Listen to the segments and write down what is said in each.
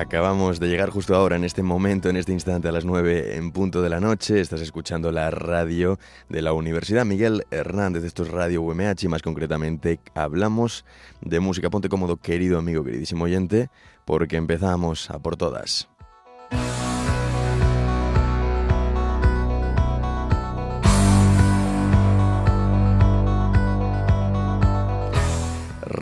Acabamos de llegar justo ahora, en este momento, en este instante, a las 9 en punto de la noche. Estás escuchando la radio de la Universidad Miguel Hernández. Esto es Radio UMH y más concretamente hablamos de música. Ponte cómodo, querido amigo, queridísimo oyente, porque empezamos a por todas.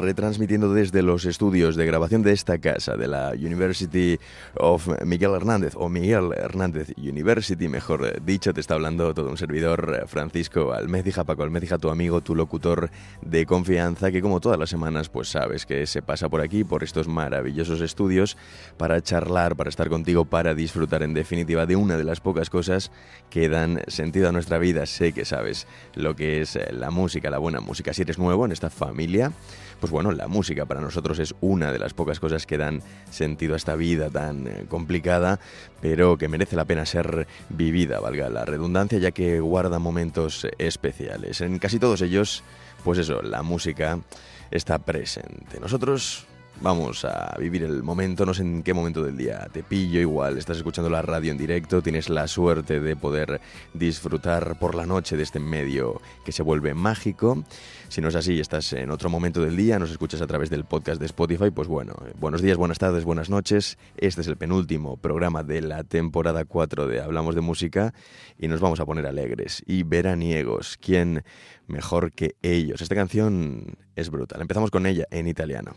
Retransmitiendo desde los estudios de grabación de esta casa, de la University of Miguel Hernández, o Miguel Hernández University, mejor dicho, te está hablando todo un servidor, Francisco Almecija, Paco Almecija, tu amigo, tu locutor de confianza, que como todas las semanas, pues sabes que se pasa por aquí, por estos maravillosos estudios, para charlar, para estar contigo, para disfrutar en definitiva de una de las pocas cosas que dan sentido a nuestra vida. Sé que sabes lo que es la música, la buena música. Si eres nuevo en esta familia, pues bueno, la música para nosotros es una de las pocas cosas que dan sentido a esta vida tan eh, complicada, pero que merece la pena ser vivida, valga la redundancia, ya que guarda momentos especiales. En casi todos ellos, pues eso, la música está presente. Nosotros Vamos a vivir el momento, no sé en qué momento del día te pillo, igual estás escuchando la radio en directo, tienes la suerte de poder disfrutar por la noche de este medio que se vuelve mágico. Si no es así, estás en otro momento del día, nos escuchas a través del podcast de Spotify, pues bueno, buenos días, buenas tardes, buenas noches. Este es el penúltimo programa de la temporada 4 de Hablamos de Música y nos vamos a poner alegres y veraniegos. ¿Quién mejor que ellos? Esta canción es brutal. Empezamos con ella en italiano.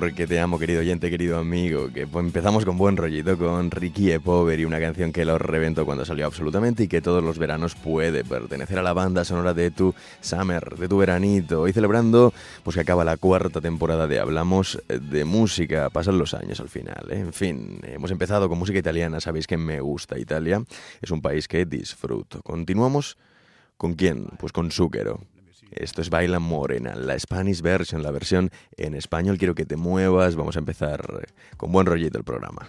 porque te amo, querido oyente, querido amigo. Que pues, empezamos con buen rollito con Ricky e Poveri, una canción que lo reventó cuando salió absolutamente y que todos los veranos puede pertenecer a la banda sonora de tu summer, de tu veranito. Hoy celebrando pues que acaba la cuarta temporada de Hablamos de Música. Pasan los años al final. ¿eh? En fin, hemos empezado con música italiana. Sabéis que me gusta Italia. Es un país que disfruto. Continuamos. ¿Con quién? Pues con Zúquero. Esto es Baila Morena, la Spanish version, la versión en español. Quiero que te muevas. Vamos a empezar eh, con buen rollito el programa.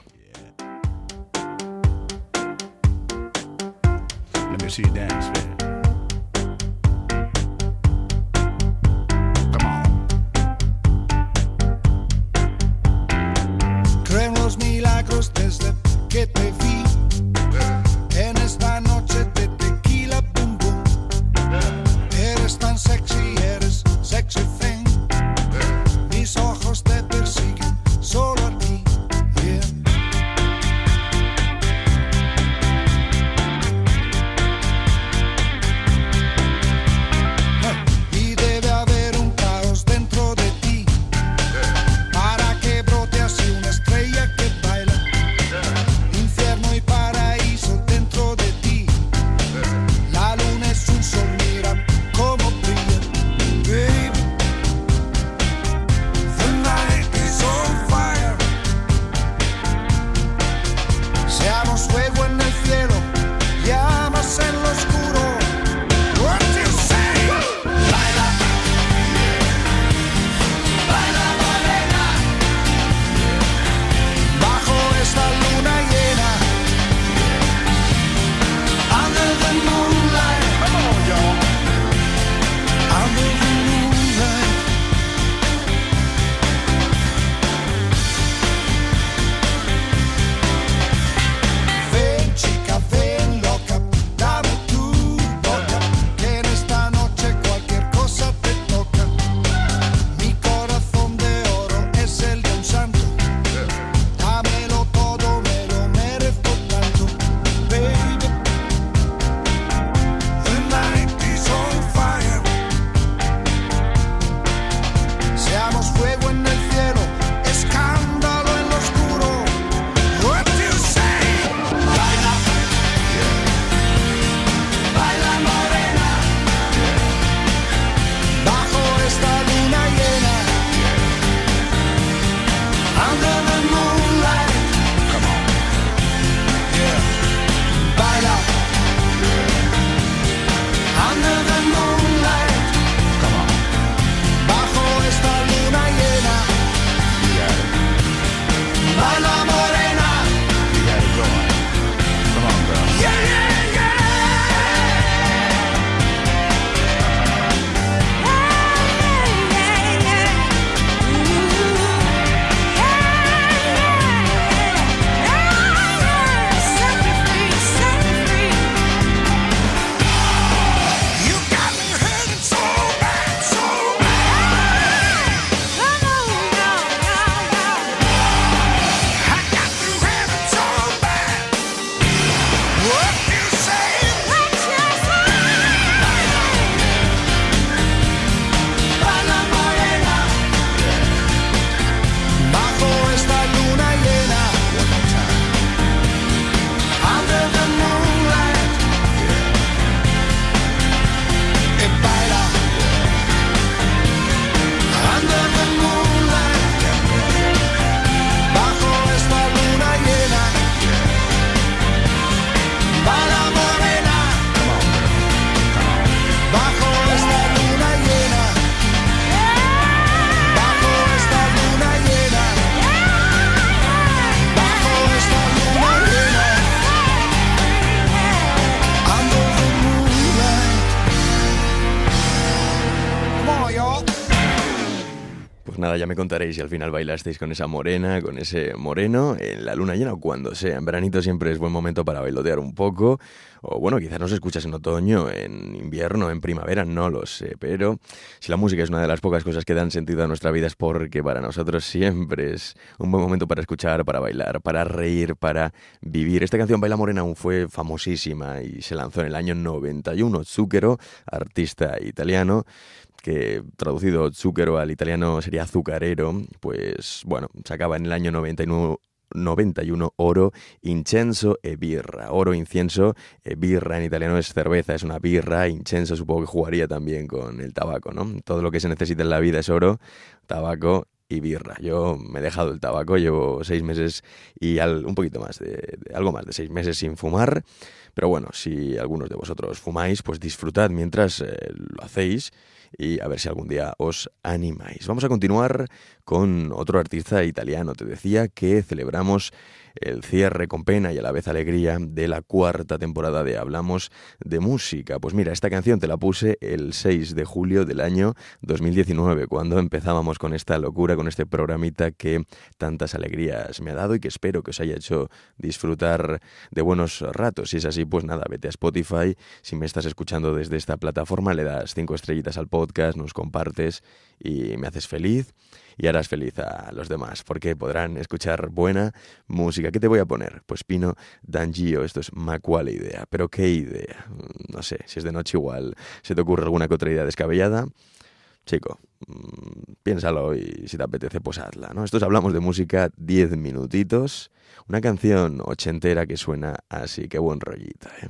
Me contaréis si al final bailasteis con esa morena, con ese moreno, en la luna llena o cuando sea. En veranito siempre es buen momento para bailotear un poco. O bueno, quizás nos escuchas en otoño, en invierno, en primavera, no lo sé. Pero si la música es una de las pocas cosas que dan sentido a nuestra vida es porque para nosotros siempre es un buen momento para escuchar, para bailar, para reír, para vivir. Esta canción Baila Morena aún fue famosísima y se lanzó en el año 91. Zucchero, artista italiano, que traducido zucchero al italiano sería azucarero, pues bueno, sacaba en el año 99 91 oro, incenso e birra. Oro, incienso, e birra en italiano es cerveza, es una birra, incenso supongo que jugaría también con el tabaco, ¿no? Todo lo que se necesita en la vida es oro, tabaco y birra. Yo me he dejado el tabaco, llevo seis meses y al, un poquito más, de, de algo más de seis meses sin fumar. Pero bueno, si algunos de vosotros fumáis, pues disfrutad mientras eh, lo hacéis y a ver si algún día os animáis. Vamos a continuar con otro artista italiano. Te decía que celebramos el cierre con pena y a la vez alegría de la cuarta temporada de Hablamos de Música. Pues mira, esta canción te la puse el 6 de julio del año 2019, cuando empezábamos con esta locura, con este programita que tantas alegrías me ha dado y que espero que os haya hecho disfrutar de buenos ratos. Si es así, pues nada, vete a Spotify. Si me estás escuchando desde esta plataforma, le das cinco estrellitas al podcast, nos compartes y me haces feliz y harás feliz a los demás, porque podrán escuchar buena música. ¿Qué te voy a poner? Pues Pino D'Angio, esto es Macuale idea. Pero ¿qué idea? No sé, si es de noche igual se te ocurre alguna que otra idea descabellada. Chico, mmm, piénsalo y si te apetece, pues hazla, ¿no? Estos hablamos de música 10 minutitos, una canción ochentera que suena así, qué buen rollito, ¿eh?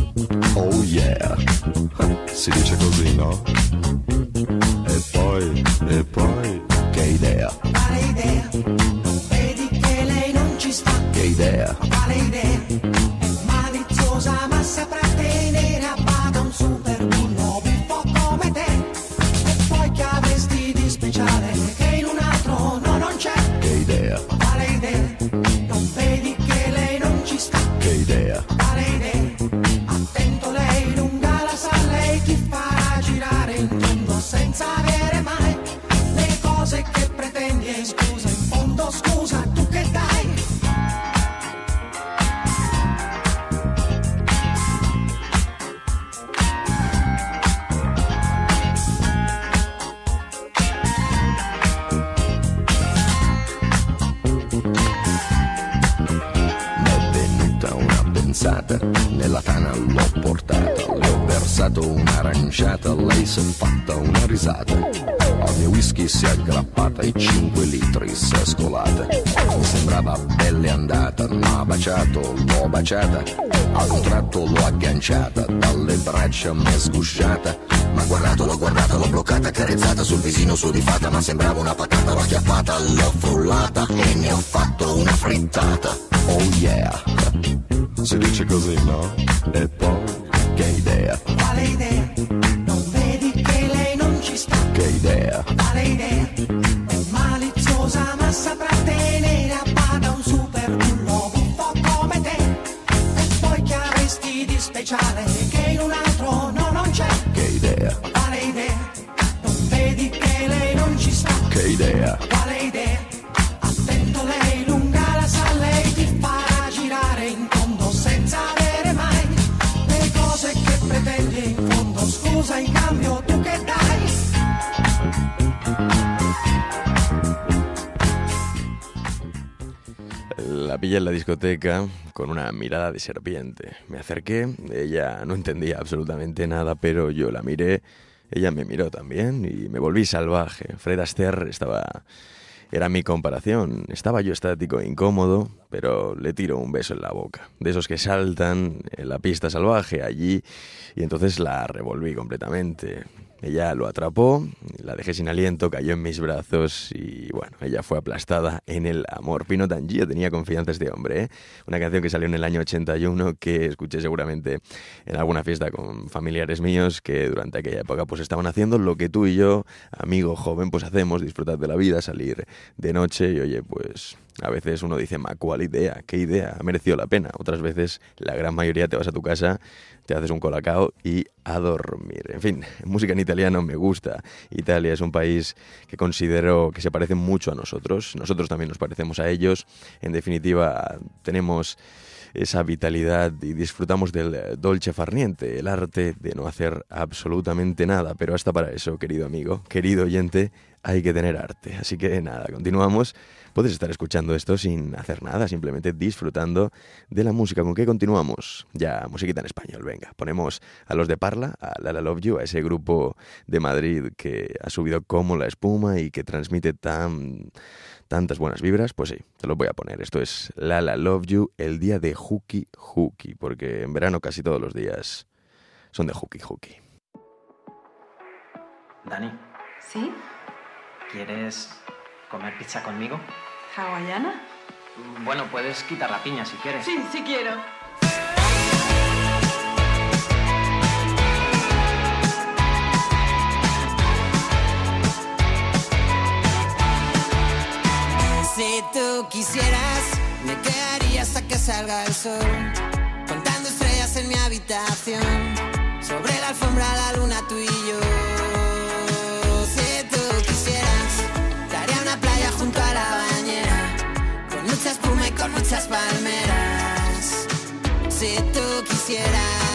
Oh yeah, si dice così, no? E poi, e poi, Che idea, Quale idea? Non vedi che lei non ci sta? che idea, Quale idea? È maliziosa ma saprà tenere si è aggrappata e 5 litri si è scolata. Sembrava belle andata, ma baciato, l'ho baciata. A un tratto l'ho agganciata, dalle braccia mi è sgusciata. Ma guardato, l'ho guardata, l'ho bloccata, accarezzata sul visino su di fatta, ma sembrava una patata, l'ho acchiappata, l'ho frullata e ne ho fatto una frittata. Oh yeah, si dice così, no? E poi, La pillé en la discoteca con una mirada de serpiente. Me acerqué, ella no entendía absolutamente nada, pero yo la miré, ella me miró también y me volví salvaje. Fred Astaire estaba... Era mi comparación. Estaba yo estático e incómodo, pero le tiro un beso en la boca. De esos que saltan en la pista salvaje allí, y entonces la revolví completamente. Ella lo atrapó, la dejé sin aliento, cayó en mis brazos y bueno, ella fue aplastada en el amor. Pino D'Angio tenía confianza este hombre, ¿eh? Una canción que salió en el año 81 que escuché seguramente en alguna fiesta con familiares míos que durante aquella época pues estaban haciendo lo que tú y yo, amigo joven, pues hacemos, disfrutar de la vida, salir de noche y oye, pues A veces uno dice, ma, ¿cuál idea? ¿Qué idea? Ha merecido la pena. Otras veces, la gran mayoría te vas a tu casa, te haces un colacao y a dormir. En fin, música en italiano me gusta. Italia es un país que considero que se parece mucho a nosotros. Nosotros también nos parecemos a ellos. En definitiva, tenemos esa vitalidad y disfrutamos del eh, dolce farniente, el arte de no hacer absolutamente nada. Pero hasta para eso, querido amigo, querido oyente, hay que tener arte. Así que nada, continuamos. Puedes estar escuchando esto sin hacer nada, simplemente disfrutando de la música. ¿Con qué continuamos? Ya, musiquita en español, venga. Ponemos a los de Parla, a La La Love You, a ese grupo de Madrid que ha subido como la espuma y que transmite tan tantas buenas vibras, pues sí, te lo voy a poner. Esto es La La Love You, el día de Hooky Hooky, porque en verano casi todos los días son de Hooky Hooky. Dani, ¿Sí? ¿quieres comer pizza conmigo? ¿Hawaiana? Bueno, puedes quitar la piña si quieres. Sí, sí quiero. Si tú quisieras, me quedaría hasta que salga el sol. Contando estrellas en mi habitación. Sobre la alfombra, la luna, tú y yo. Si tú quisieras, te haría una playa junto a la bañera. Con mucha espuma y con muchas palmeras. Si tú quisieras,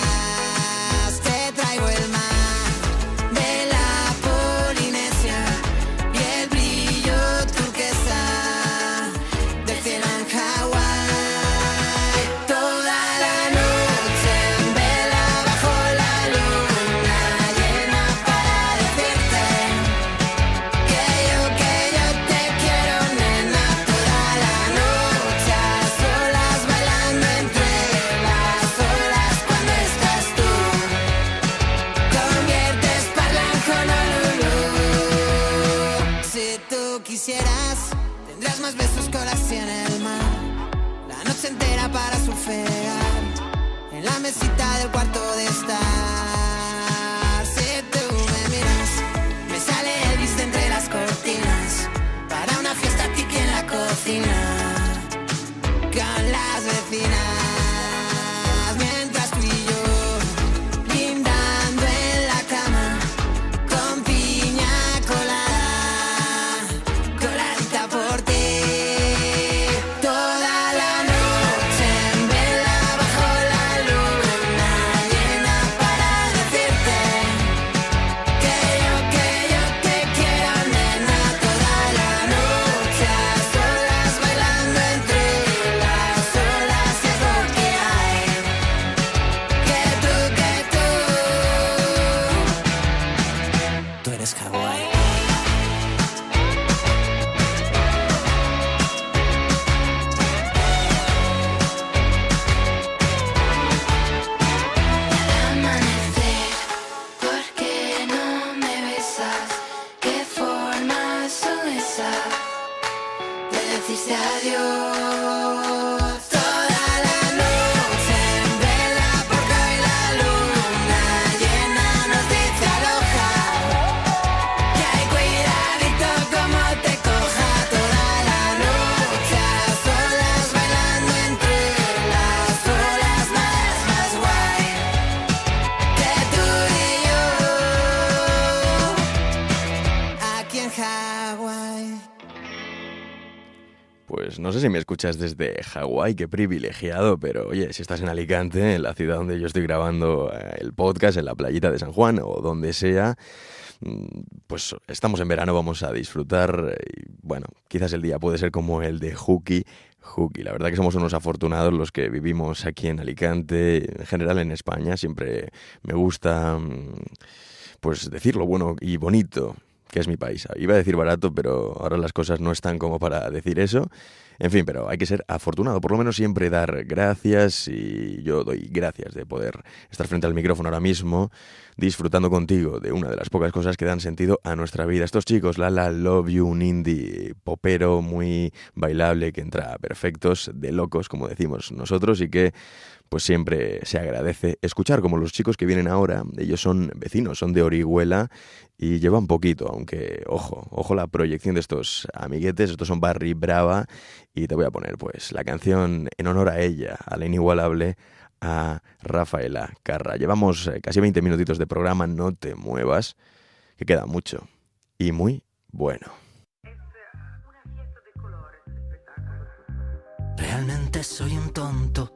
el mar. La noche entera para surfear en la mesita del cuarto de estar. Si tú me miras, me sale Elvis de entre las cortinas para una fiesta tiki en la cocina desde Hawái, qué privilegiado, pero oye, si estás en Alicante, en la ciudad donde yo estoy grabando eh, el podcast, en la playita de San Juan o donde sea, mm, pues estamos en verano, vamos a disfrutar. Y bueno, quizás el día puede ser como el de Hooky. Hooky, la verdad que somos unos afortunados los que vivimos aquí en Alicante, en general en España, siempre me gusta mm, pues decir lo bueno y bonito que es mi país. Iba a decir barato, pero ahora las cosas no están como para decir eso. En fin, pero hay que ser afortunado, por lo menos siempre dar gracias y yo doy gracias de poder estar frente al micrófono ahora mismo disfrutando contigo de una de las pocas cosas que dan sentido a nuestra vida. Estos chicos, Lala Love You, un indie popero muy bailable que entra a perfectos de locos, como decimos nosotros, y que pues siempre se agradece escuchar como los chicos que vienen ahora, ellos son vecinos, son de Orihuela y lleva un poquito, aunque ojo, ojo la proyección de estos amiguetes, estos son Barry Brava y te voy a poner pues la canción en honor a ella, a la inigualable, a Rafaela Carra. Llevamos eh, casi 20 minutitos de programa, no te muevas, que queda mucho y muy bueno. Realmente soy un tonto,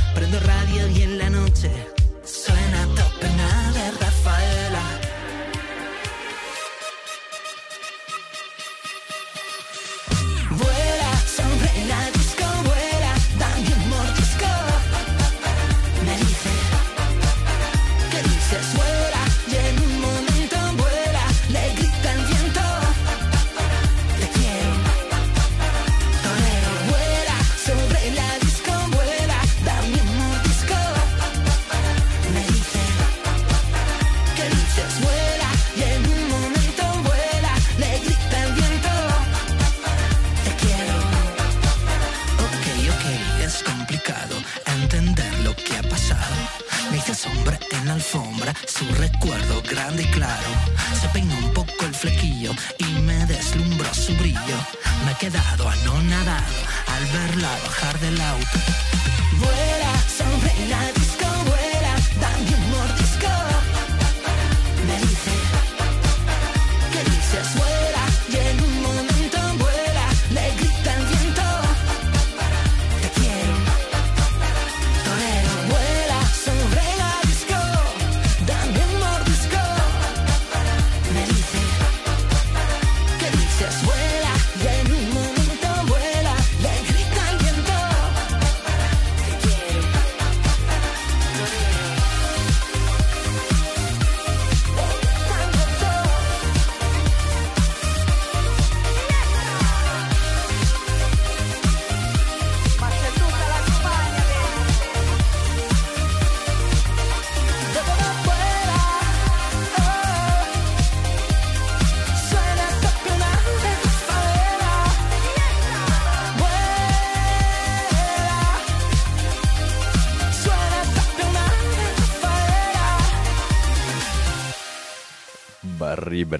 prendo radio y en la noche suena top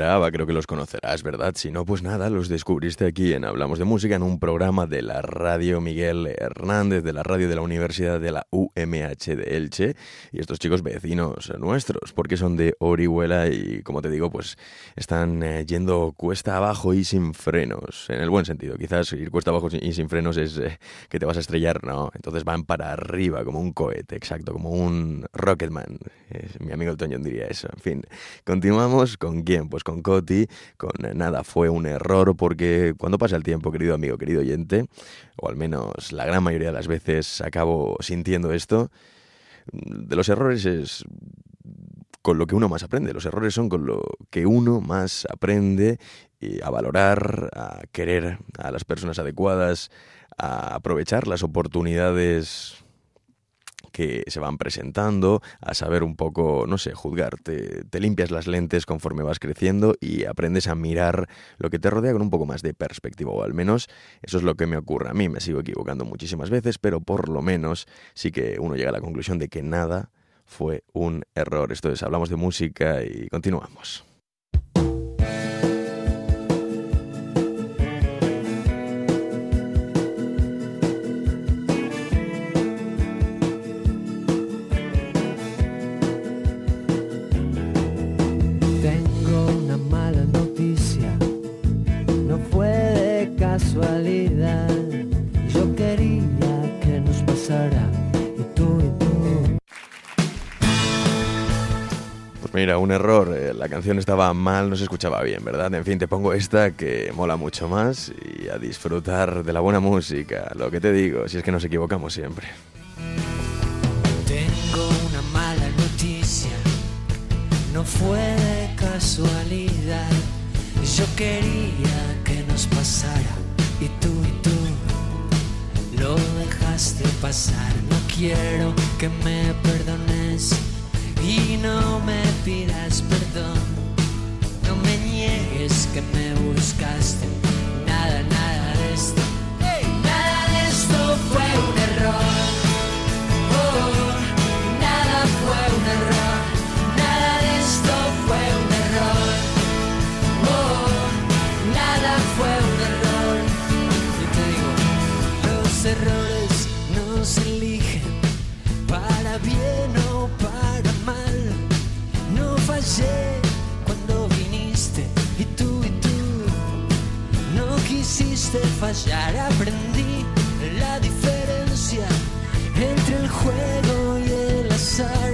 Creo que los conocerás, ¿verdad? Si no, pues nada, los descubriste aquí en Hablamos de Música, en un programa de la radio Miguel Hernández, de la radio de la Universidad de la UMH de Elche. Y estos chicos vecinos nuestros, porque son de Orihuela y, como te digo, pues están eh, yendo cuesta abajo y sin frenos, en el buen sentido. Quizás ir cuesta abajo y sin frenos es eh, que te vas a estrellar, no. Entonces van para arriba, como un cohete, exacto, como un Rocketman. Mi amigo el Toño diría eso. En fin, continuamos con quién? Pues con Coti, con eh, nada, fue un error, porque cuando pasa el tiempo, querido amigo, querido oyente, o al menos la gran mayoría de las veces acabo sintiendo esto, de los errores es con lo que uno más aprende. Los errores son con lo que uno más aprende y a valorar, a querer a las personas adecuadas, a aprovechar las oportunidades que se van presentando, a saber un poco, no sé, juzgar. Te, te, limpias las lentes conforme vas creciendo y aprendes a mirar lo que te rodea con un poco más de perspectiva, o al menos eso es lo que me ocurre a mí. Me sigo equivocando muchísimas veces, pero por lo menos sí que uno llega a la conclusión de que nada fue un error. Esto es, hablamos de música y continuamos. Mira, un error. eh, La canción estaba mal, no se escuchaba bien, ¿verdad? En fin, te pongo esta que mola mucho más y a disfrutar de la buena música. Lo que te digo, si es que nos equivocamos siempre. Tengo una mala noticia, no fue de casualidad. Yo quería que nos pasara y tú y tú lo dejaste pasar. No quiero que me perdones y no me pidas perdón. No me niegues que me buscaste. Nada, nada de esto. Nada de esto fue un error. Quisiste fallar. Aprendí la diferencia entre el juego y el azar.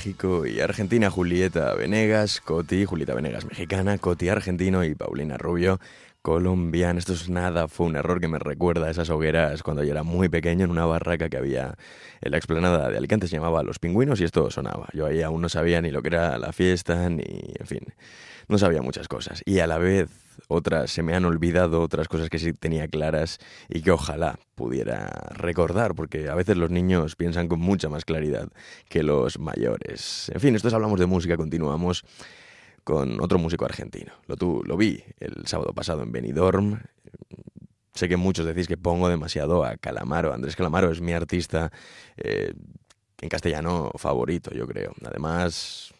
México y Argentina, Julieta Venegas, Coti, Julieta Venegas mexicana, Coti argentino y Paulina Rubio colombiana. Esto es nada, fue un error que me recuerda a esas hogueras cuando yo era muy pequeño en una barraca que había en la explanada de Alicante, se llamaba Los Pingüinos y esto sonaba. Yo ahí aún no sabía ni lo que era la fiesta, ni, en fin, no sabía muchas cosas. Y a la vez otras se me han olvidado, otras cosas que sí tenía claras y que ojalá pudiera recordar, porque a veces los niños piensan con mucha más claridad que los mayores. En fin, esto es Hablamos de Música, continuamos con otro músico argentino. Lo, tu, lo vi el sábado pasado en Benidorm. Sé que muchos decís que pongo demasiado a Calamaro. Andrés Calamaro es mi artista eh, en castellano favorito, yo creo. Además,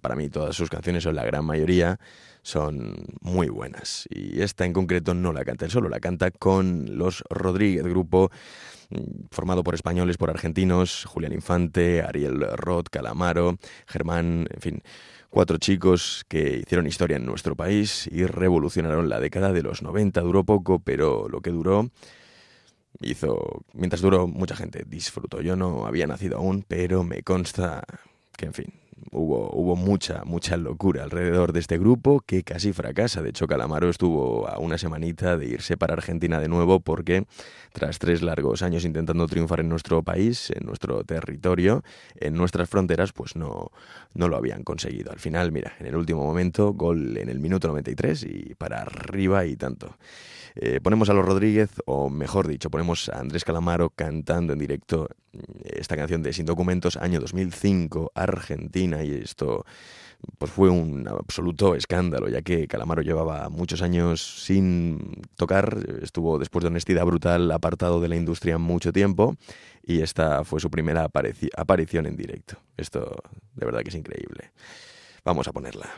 para mí todas sus canciones, o la gran mayoría, son muy buenas. Y esta en concreto no la canta él solo, la canta con los Rodríguez, grupo mm, formado por españoles, por argentinos, Julián Infante, Ariel Roth, Calamaro, Germán, en fin, cuatro chicos que hicieron historia en nuestro país y revolucionaron la década de los 90. Duró poco, pero lo que duró hizo, mientras duró, mucha gente disfrutó. Yo no había nacido aún, pero me consta que, en fin, hubo, hubo mucha, mucha locura alrededor de este grupo que casi fracasa. De hecho, Calamaro estuvo a una semanita de irse para Argentina de nuevo porque tras tres largos años intentando triunfar en nuestro país, en nuestro territorio, en nuestras fronteras, pues no, no lo habían conseguido. Al final, mira, en el último momento, gol en el minuto 93 y para arriba y tanto. Eh, ponemos a los Rodríguez, o mejor dicho, ponemos a Andrés Calamaro cantando en directo mm, esta canción de Sin Documentos, año 2005, Argentina, y esto pues fue un absoluto escándalo, ya que Calamaro llevaba muchos años sin tocar, estuvo después de Honestidad Brutal apartado de la industria mucho tiempo, y esta fue su primera aparición en directo. Esto de verdad que es increíble. Vamos a ponerla.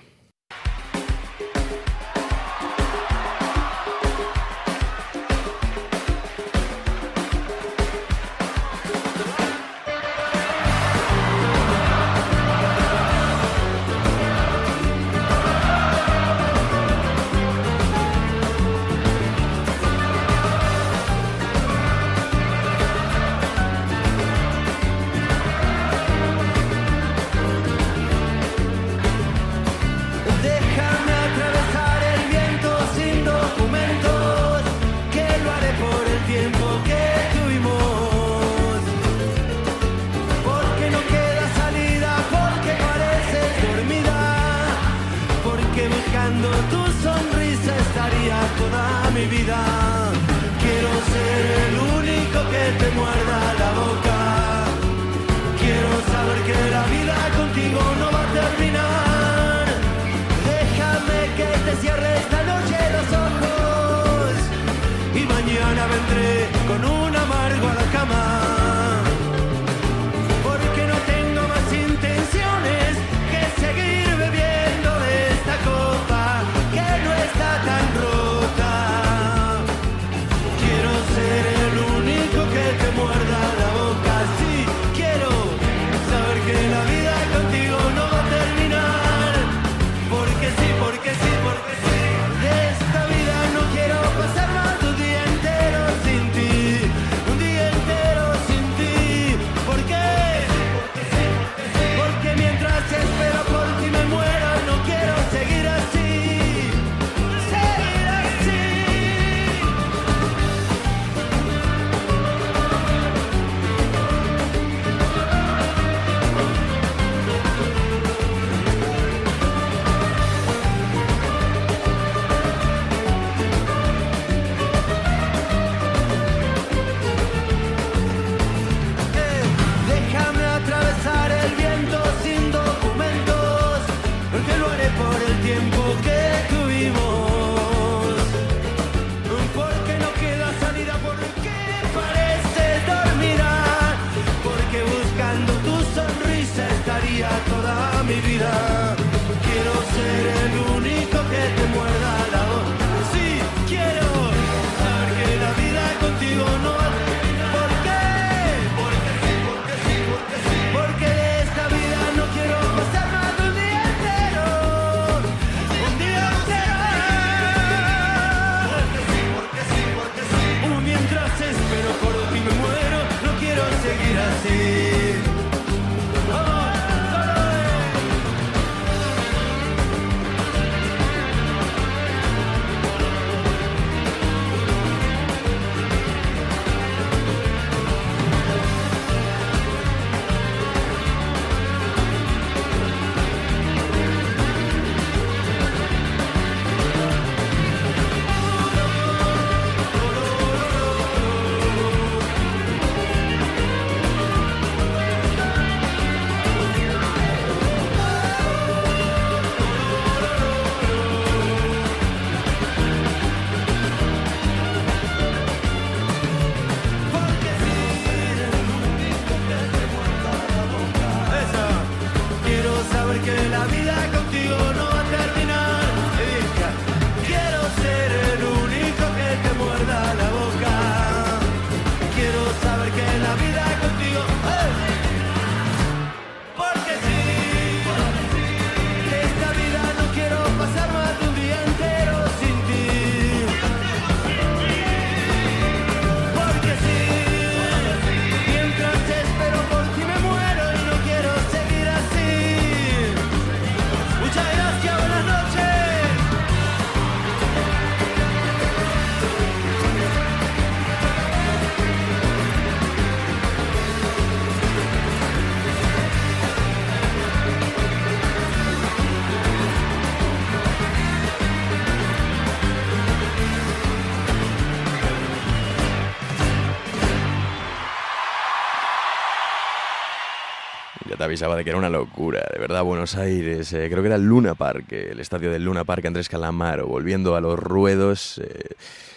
Avisaba de que era una locura, de verdad, Buenos Aires, eh, creo que era Luna Park, eh, el estadio del Luna Park Andrés Calamaro, volviendo a los ruedos, eh,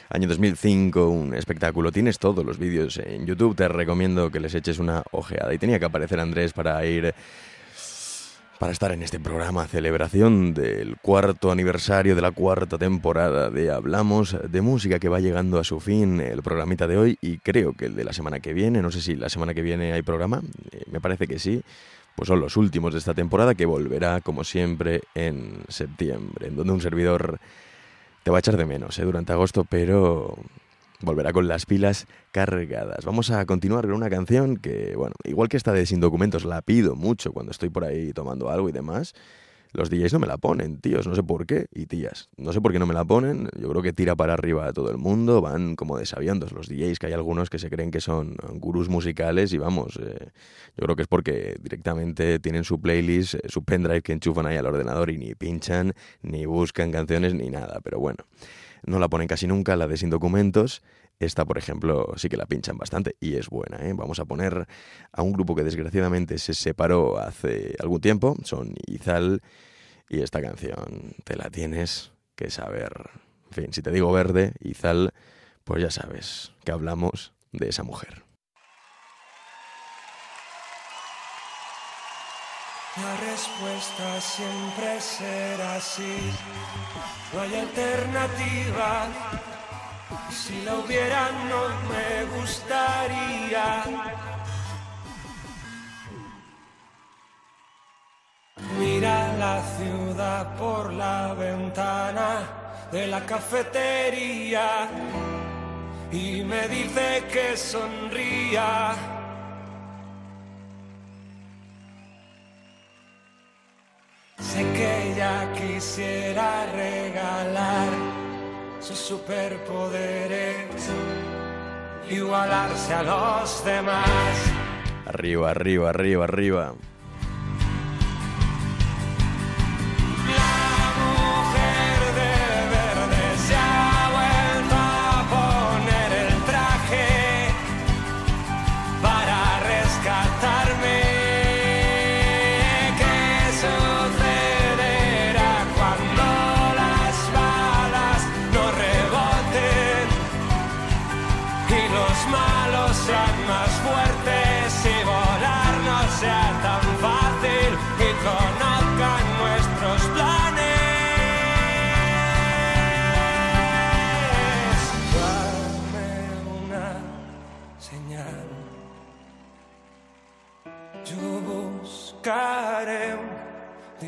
año 2005, un espectáculo. Tienes todos los vídeos en YouTube, te recomiendo que les eches una ojeada. Y tenía que aparecer Andrés para ir para estar en este programa, celebración del cuarto aniversario de la cuarta temporada de Hablamos de Música que va llegando a su fin el programita de hoy y creo que el de la semana que viene, no sé si la semana que viene hay programa, eh, me parece que sí, pues son los últimos de esta temporada que volverá como siempre en septiembre, en donde un servidor te va a echar de menos eh, durante agosto, pero volverá con las pilas cargadas. Vamos a continuar con una canción que, bueno, igual que esta de Sin Documentos, la pido mucho cuando estoy por ahí tomando algo y demás. Los DJs no me la ponen, tíos, no sé por qué, y tías, no sé por qué no me la ponen, yo creo que tira para arriba a todo el mundo, van como desaviendos los DJs, que hay algunos que se creen que son gurús musicales y vamos, eh, yo creo que es porque directamente tienen su playlist, eh, su pendrive que enchufan ahí al ordenador y ni pinchan, ni buscan canciones, ni nada, pero bueno no la ponen casi nunca, la de sin documentos. Esta, por ejemplo, sí que la pinchan bastante y es buena. ¿eh? Vamos a poner a un grupo que desgraciadamente se separó hace algún tiempo, son Izal, y esta canción te la tienes que saber. En fin, si te digo verde, Izal, pues ya sabes que hablamos de esa mujer. La respuesta siempre será sí. No hay alternativa. Si la hubiera no me gustaría. Mira la ciudad por la ventana de la cafetería y me dice que sonría. Sé que ella quisiera regalar sus superpoderes, igualarse a los demás. Arriba, arriba, arriba, arriba.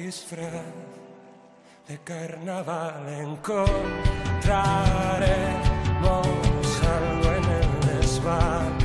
Disfraz de carnaval. Encontraremos algo en el desván.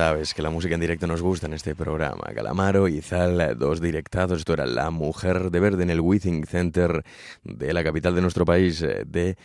Sabes que la música en directo nos gusta en este programa. Calamaro y Zal, dos directados. Esto era La Mujer de Verde en el Withing Center de la capital de nuestro país, eh, de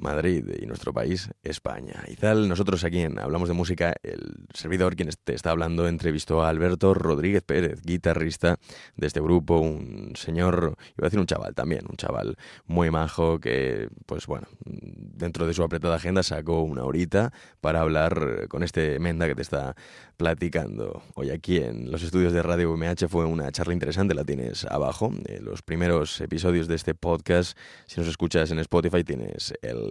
Madrid y nuestro país, España. Izal, nosotros aquí en Hablamos de Música, el servidor quien te está hablando entrevistó a Alberto Rodríguez Pérez, guitarrista de este grupo, un señor, iba a decir un chaval también, un chaval muy majo que, pues bueno, dentro de su apretada agenda sacó una horita para hablar con este Menda que te está platicando. Hoy aquí en los estudios de Radio UMH fue una charla interesante, la tienes abajo. Eh, los primeros episodios de este podcast, si nos escuchas en Spotify, tienes el,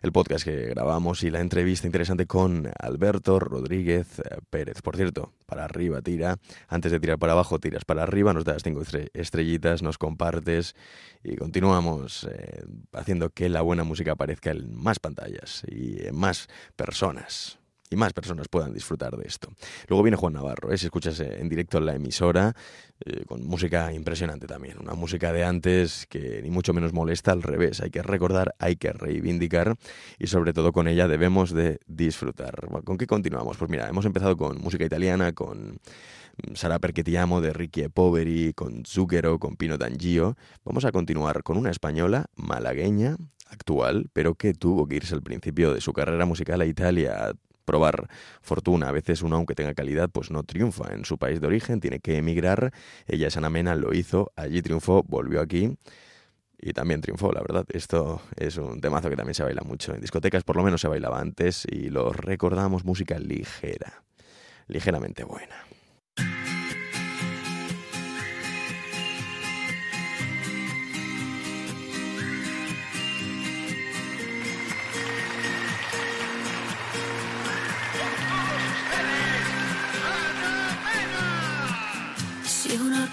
el podcast que grabamos y la entrevista interesante con Alberto Rodríguez eh, Pérez. Por cierto, para arriba tira, antes de tirar para abajo tiras para arriba, nos das cinco estre- estrellitas, nos compartes y continuamos eh, haciendo que la buena música aparezca en más pantallas y en más personas y más personas puedan disfrutar de esto. Luego viene Juan Navarro, ¿eh? si escuchas eh, en directo en la emisora, eh, con música impresionante también, una música de antes que ni mucho menos molesta, al revés, hay que recordar, hay que reivindicar y sobre todo con ella debemos de disfrutar. ¿Con qué continuamos? Pues mira, hemos empezado con música italiana, con Sara Perché Ti Amo de Ricky e Poveri, con Zucchero, con Pino D'Angio. Vamos a continuar con una española malagueña, actual, pero que tuvo que irse al principio de su carrera musical a Italia probar fortuna. A veces uno, aunque tenga calidad, pues no triunfa en su país de origen, tiene que emigrar. Ella, Sana Mena, lo hizo, allí triunfó, volvió aquí y también triunfó, la verdad. Esto es un temazo que también se baila mucho en discotecas, por lo menos se bailaba antes y lo recordamos música ligera, ligeramente buena.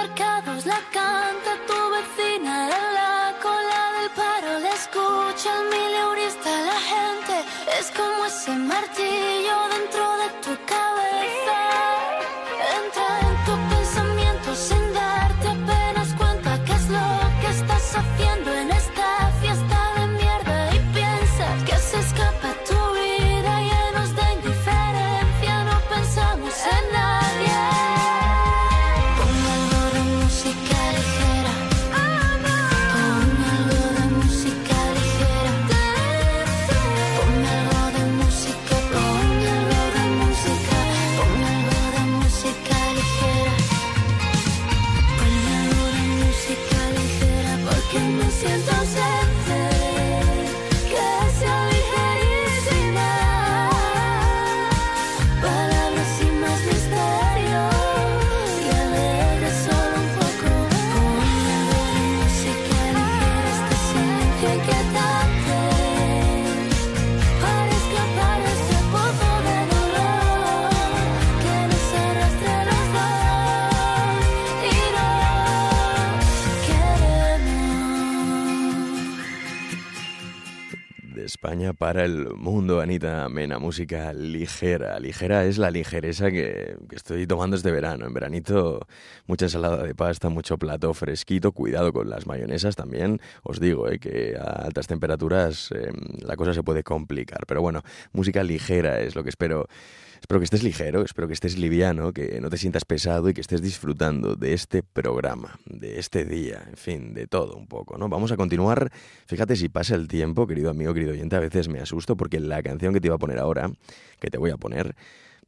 supermercados la canta tu vecina Para el mundo, Anita Mena, música ligera. Ligera es la ligereza que, estoy tomando este verano. En veranito, mucha ensalada de pasta, mucho plato fresquito, cuidado con las mayonesas también. Os digo eh, que a altas temperaturas eh, la cosa se puede complicar. Pero bueno, música ligera es lo que espero Espero que estés ligero, espero que estés liviano, que no te sientas pesado y que estés disfrutando de este programa, de este día, en fin, de todo un poco, ¿no? Vamos a continuar. Fíjate si pasa el tiempo, querido amigo, querido oyente, a veces me asusto porque la canción que te iba a poner ahora, que te voy a poner,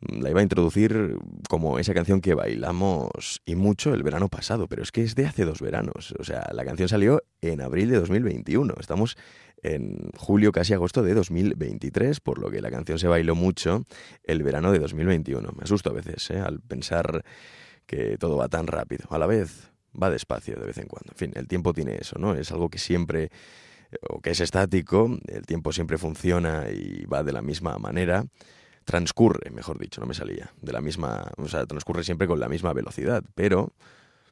la iba a introducir como esa canción que bailamos y mucho el verano pasado, pero es que es de hace dos veranos. O sea, la canción salió en abril de 2021. Estamos en julio, casi agosto de 2023, por lo que la canción se bailó mucho el verano de 2021. Me asusto a veces ¿eh? al pensar que todo va tan rápido. A la vez va despacio de vez en cuando. En fin, el tiempo tiene eso, ¿no? Es algo que siempre, o que es estático, el tiempo siempre funciona y va de la misma manera. Transcurre, mejor dicho, no me salía, de la misma, o sea, transcurre siempre con la misma velocidad, pero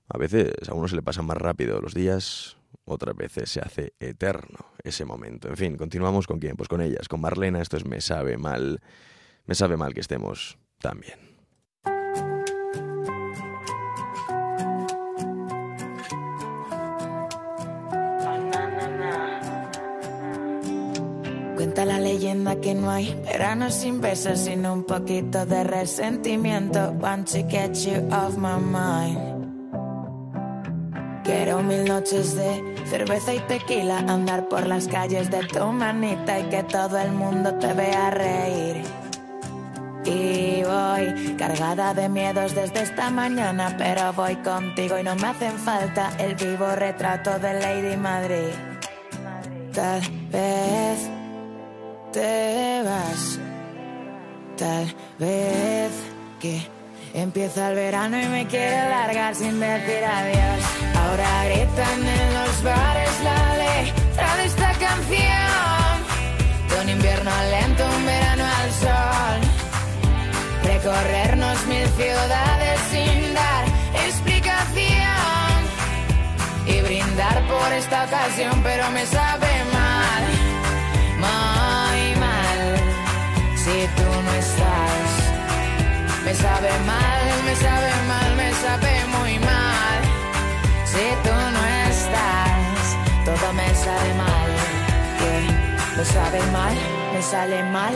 a veces a uno se le pasan más rápido los días, otras veces se hace eterno ese momento. En fin, continuamos con quién, pues con ellas, con Marlena, esto es Me sabe mal, me sabe mal que estemos tan bien. Cuenta la leyenda que no hay verano sin besos, sino un poquito de resentimiento. Want to get you off my mind. Quiero mil noches de cerveza y tequila, andar por las calles de tu manita y que todo el mundo te vea reír. Y voy cargada de miedos desde esta mañana, pero voy contigo y no me hacen falta el vivo retrato de Lady Madrid. Tal vez te vas, tal vez que empieza el verano y me quiero largar sin decir adiós. Ahora gritan en los bares la letra de esta canción. De un invierno lento, un verano al sol. Recorrernos mil ciudades sin dar explicación. Y brindar por esta ocasión, pero me sabe Si tú no estás, me sabe mal, me sabe mal, me sabe muy mal. Si tú no estás, todo me sabe mal. Yeah. Me sabe mal, me sale mal.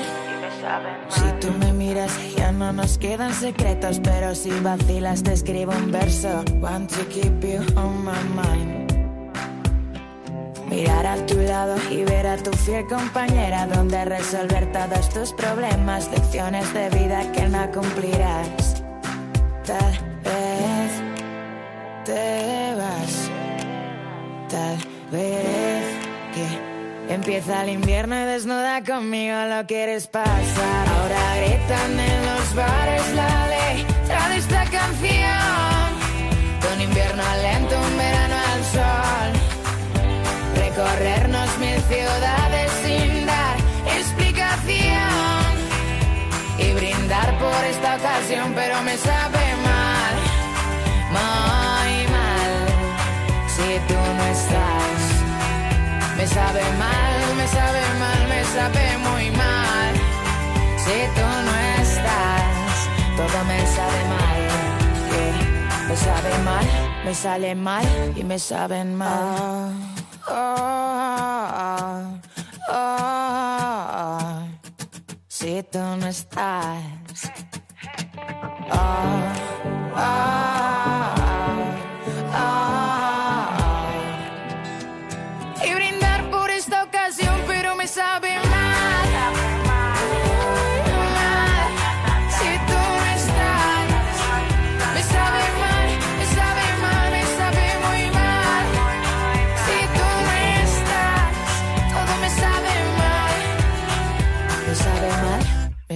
Si tú me miras, ya no nos quedan secretos. Pero si vacilas, te escribo un verso. Want to keep you on my mind. Mirar a tu lado y ver a tu fiel compañera, donde resolver todos tus problemas, lecciones de vida que no cumplirás. Tal vez te vas, tal vez que empieza el invierno y desnuda conmigo lo quieres pasar. Ahora gritan en los bares la letra de esta canción. De un invierno lento, Recorrernos mil ciudades sin dar explicación. Y brindar por esta ocasión, pero me sabe mal, muy mal. Si tú no estás, me sabe mal, me sabe mal, me sabe muy mal. Si tú no estás, todo me sabe mal. que Me sabe mal, me sale mal y me saben mal. Oh, oh, oh, tú no estás. Oh, oh.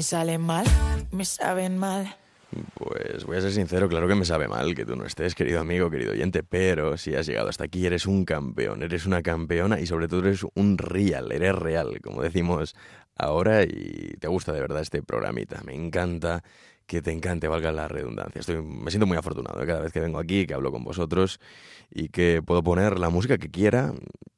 Sale mal, me saben mal. Pues voy a ser sincero, claro que me sabe mal que tú no estés, querido amigo, querido oyente, pero si has llegado hasta aquí eres un campeón, eres una campeona y sobre todo eres un real, eres real, como decimos ahora y te gusta de verdad este programita. Me encanta que te encante, valga la redundancia. Estoy, me siento muy afortunado ¿eh? cada vez que vengo aquí, que hablo con vosotros y que puedo poner la música que quiera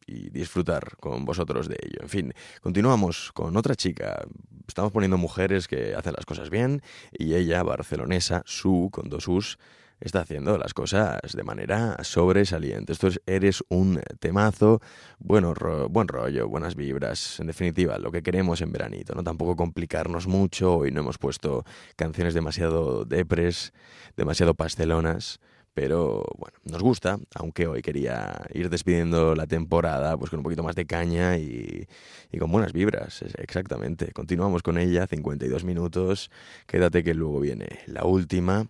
y disfrutar con vosotros de ello. En fin, continuamos con otra chica. Estamos poniendo mujeres que hacen las cosas bien y ella, barcelonesa, su, con dos us, está haciendo las cosas de manera sobresaliente. Esto es Eres un temazo, bueno, ro- buen rollo, buenas vibras, en definitiva, lo que queremos en veranito, no tampoco complicarnos mucho, hoy no hemos puesto canciones demasiado depres, demasiado pastelonas, pero bueno, nos gusta, aunque hoy quería ir despidiendo la temporada pues con un poquito más de caña y, y con buenas vibras, exactamente. Continuamos con ella, 52 minutos, quédate que luego viene la última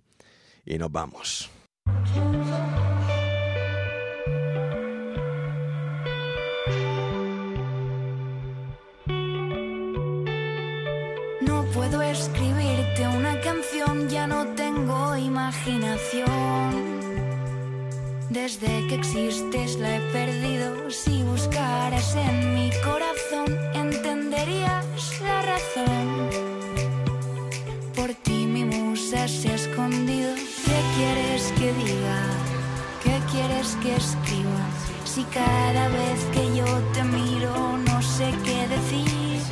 y nos vamos. No puedo escribirte una canción, ya no tengo imaginación. Desde que existes la he perdido. Si buscaras en mi corazón, entenderías la razón. Por ti mi musa se ha escondido. ¿Qué quieres que diga? ¿Qué quieres que escriba? Si cada vez que yo te miro no sé qué decir.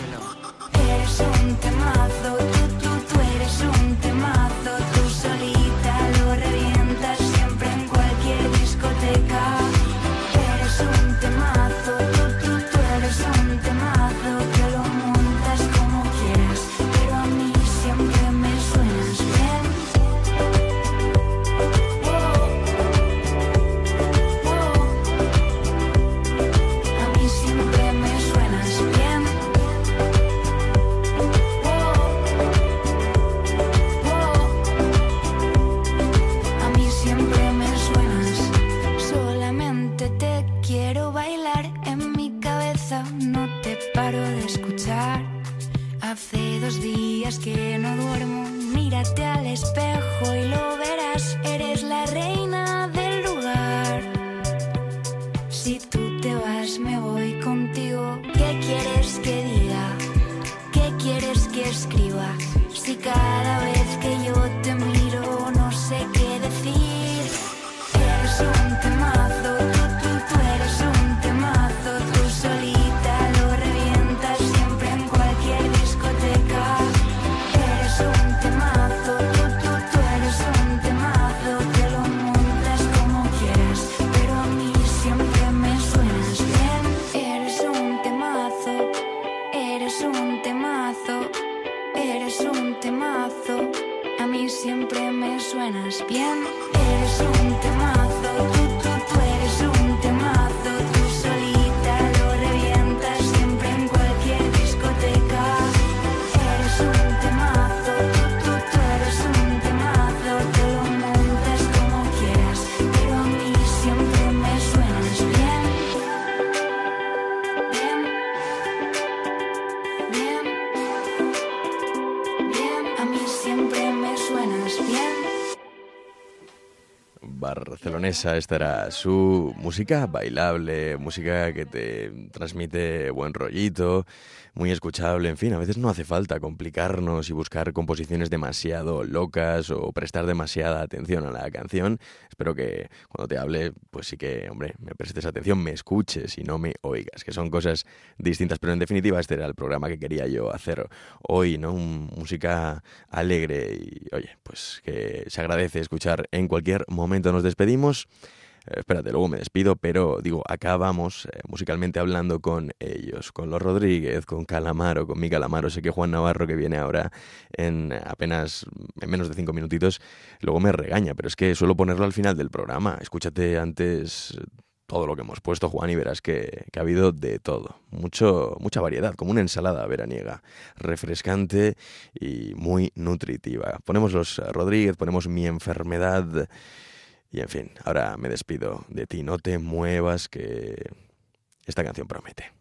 Barcelonesa. Esta era su música bailable, música que te transmite buen rollito, muy escuchable. En fin, a veces no hace falta complicarnos y buscar composiciones demasiado locas o prestar demasiada atención a la canción. Espero que cuando te hable, pues sí que, hombre, me prestes atención, me escuches y no me oigas, que son cosas distintas. Pero en definitiva, este era el programa que quería yo hacer hoy, ¿no? Música alegre y, oye, pues que se agradece escuchar en cualquier momento. Nos despedimos. Eh, espérate, luego me despido, pero digo, acabamos eh, musicalmente hablando con ellos, con los Rodríguez, con Calamaro, con mi Calamaro. Sé que Juan Navarro, que viene ahora en apenas, en menos de cinco minutitos, luego me regaña, pero es que suelo ponerlo al final del programa. Escúchate antes todo lo que hemos puesto, Juan, y verás que, que ha habido de todo. Mucho, mucha variedad, como una ensalada veraniega, refrescante y muy nutritiva. Ponemos los Rodríguez, ponemos mi enfermedad. Y en fin, ahora me despido de ti. No te muevas, que esta canción promete.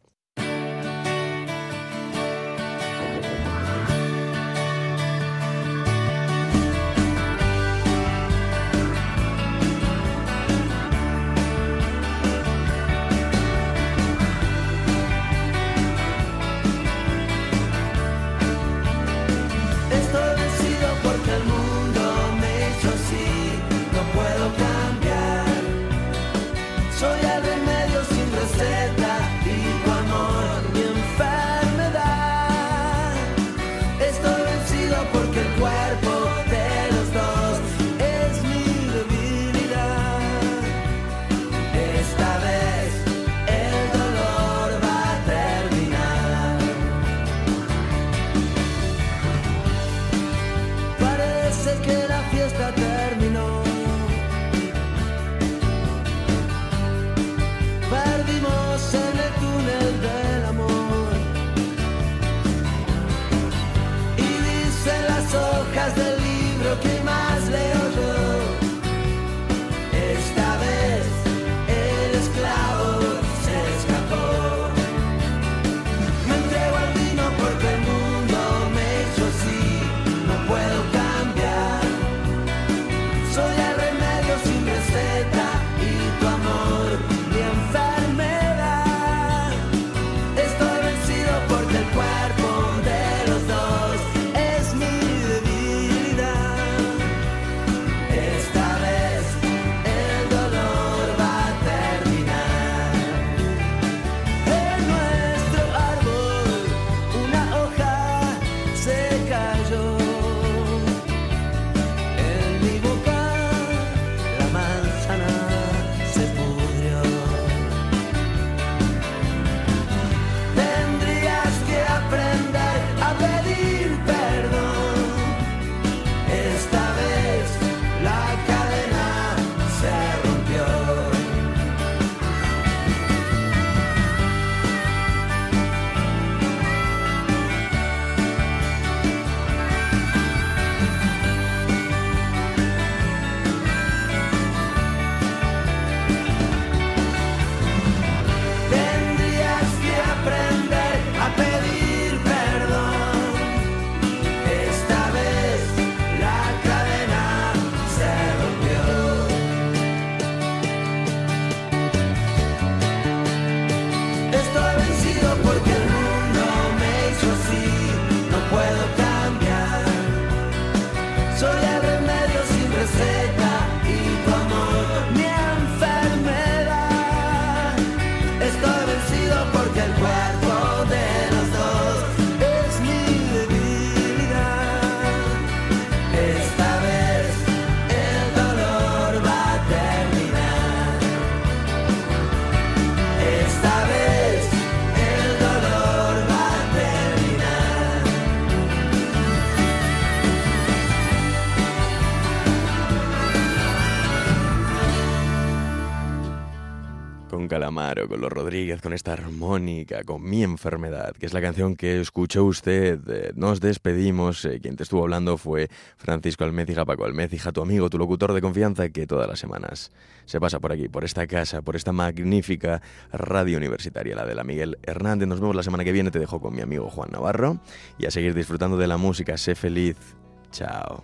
Los Rodríguez, con esta armónica, con mi enfermedad, que es la canción que escuchó usted. Eh, nos despedimos. Eh, quien te estuvo hablando fue Francisco Almécija, Paco Almécija, tu amigo, tu locutor de confianza, que todas las semanas se pasa por aquí, por esta casa, por esta magnífica radio universitaria, la de la Miguel Hernández. Nos vemos la semana que viene. Te dejo con mi amigo Juan Navarro y a seguir disfrutando de la música. Sé feliz. Chao.